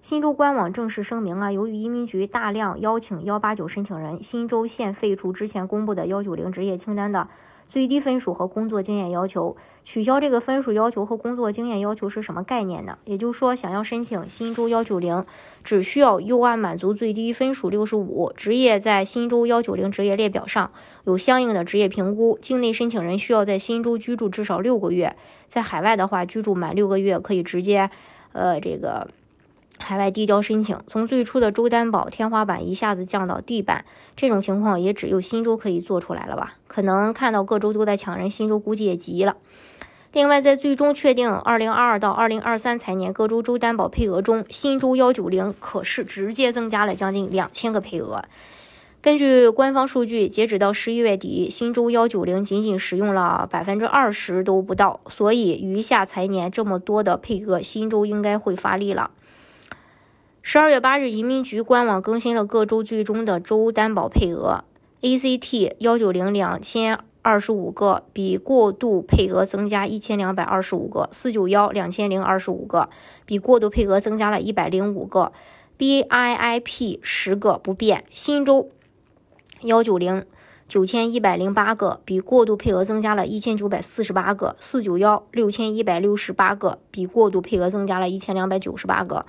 新州官网正式声明啊，由于移民局大量邀请幺八九申请人，新州现废除之前公布的幺九零职业清单的最低分数和工作经验要求，取消这个分数要求和工作经验要求是什么概念呢？也就是说，想要申请新州幺九零，只需要 U 案满足最低分数六十五，职业在新州幺九零职业列表上有相应的职业评估，境内申请人需要在新州居住至少六个月，在海外的话，居住满六个月可以直接，呃，这个。海外递交申请，从最初的州担保天花板一下子降到地板，这种情况也只有新州可以做出来了吧？可能看到各州都在抢人，新州估计也急了。另外，在最终确定2022到2023财年各州州担保配额中，新州190可是直接增加了将近两千个配额。根据官方数据，截止到十一月底，新州190仅仅使用了百分之二十都不到，所以余下财年这么多的配额，新州应该会发力了。十二月八日，移民局官网更新了各州最终的州担保配额。ACT 幺九零两千二十五个，比过渡配额增加一千两百二十五个；四九幺两千零二十五个，比过渡配额增加了一百零五个；BIIP 十个不变；新州幺九零九千一百零八个，比过渡配额增加了一千九百四十八个；四九幺六千一百六十八个，比过渡配额增加了一千两百九十八个。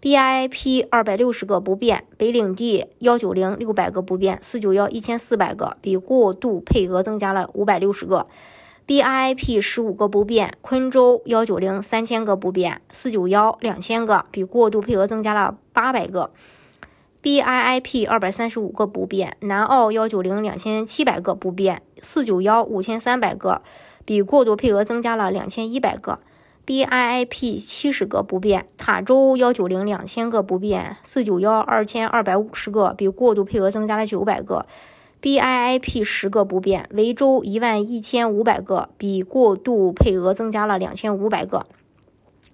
B I P 二百六十个不变，北领地幺九零六百个不变，四九幺一千四百个，比过渡配额增加了五百六十个。B I P 十五个不变，昆州幺九零三千个不变，四九幺两千个，比过渡配额增加了八百个。BIP 二百三十五个不变，南澳幺九零两千七百个不变，四九幺五千三百个，比过渡配额增加了两千一百个。B I I P 七十个不变，塔州幺九零两千个不变，四九幺二千二百五十个，比过渡配额增加了九百个。B I I P 十个不变，维州一万一千五百个，比过渡配额增加了两千五百个。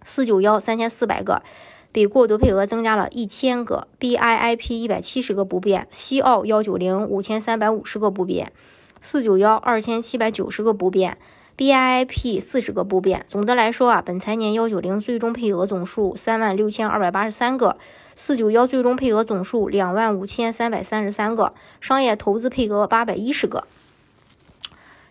四九幺三千四百个，比过渡配额增加了一千个。B I I P 一百七十个不变，西澳幺九零五千三百五十个不变，四九幺二千七百九十个不变。BIP 四十个不变。总的来说啊，本财年幺九零最终配额总数三万六千二百八十三个，四九幺最终配额总数两万五千三百三十三个，商业投资配额八百一十个。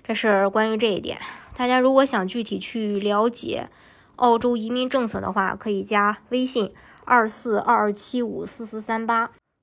这是关于这一点。大家如果想具体去了解澳洲移民政策的话，可以加微信二四二二七五四四三八。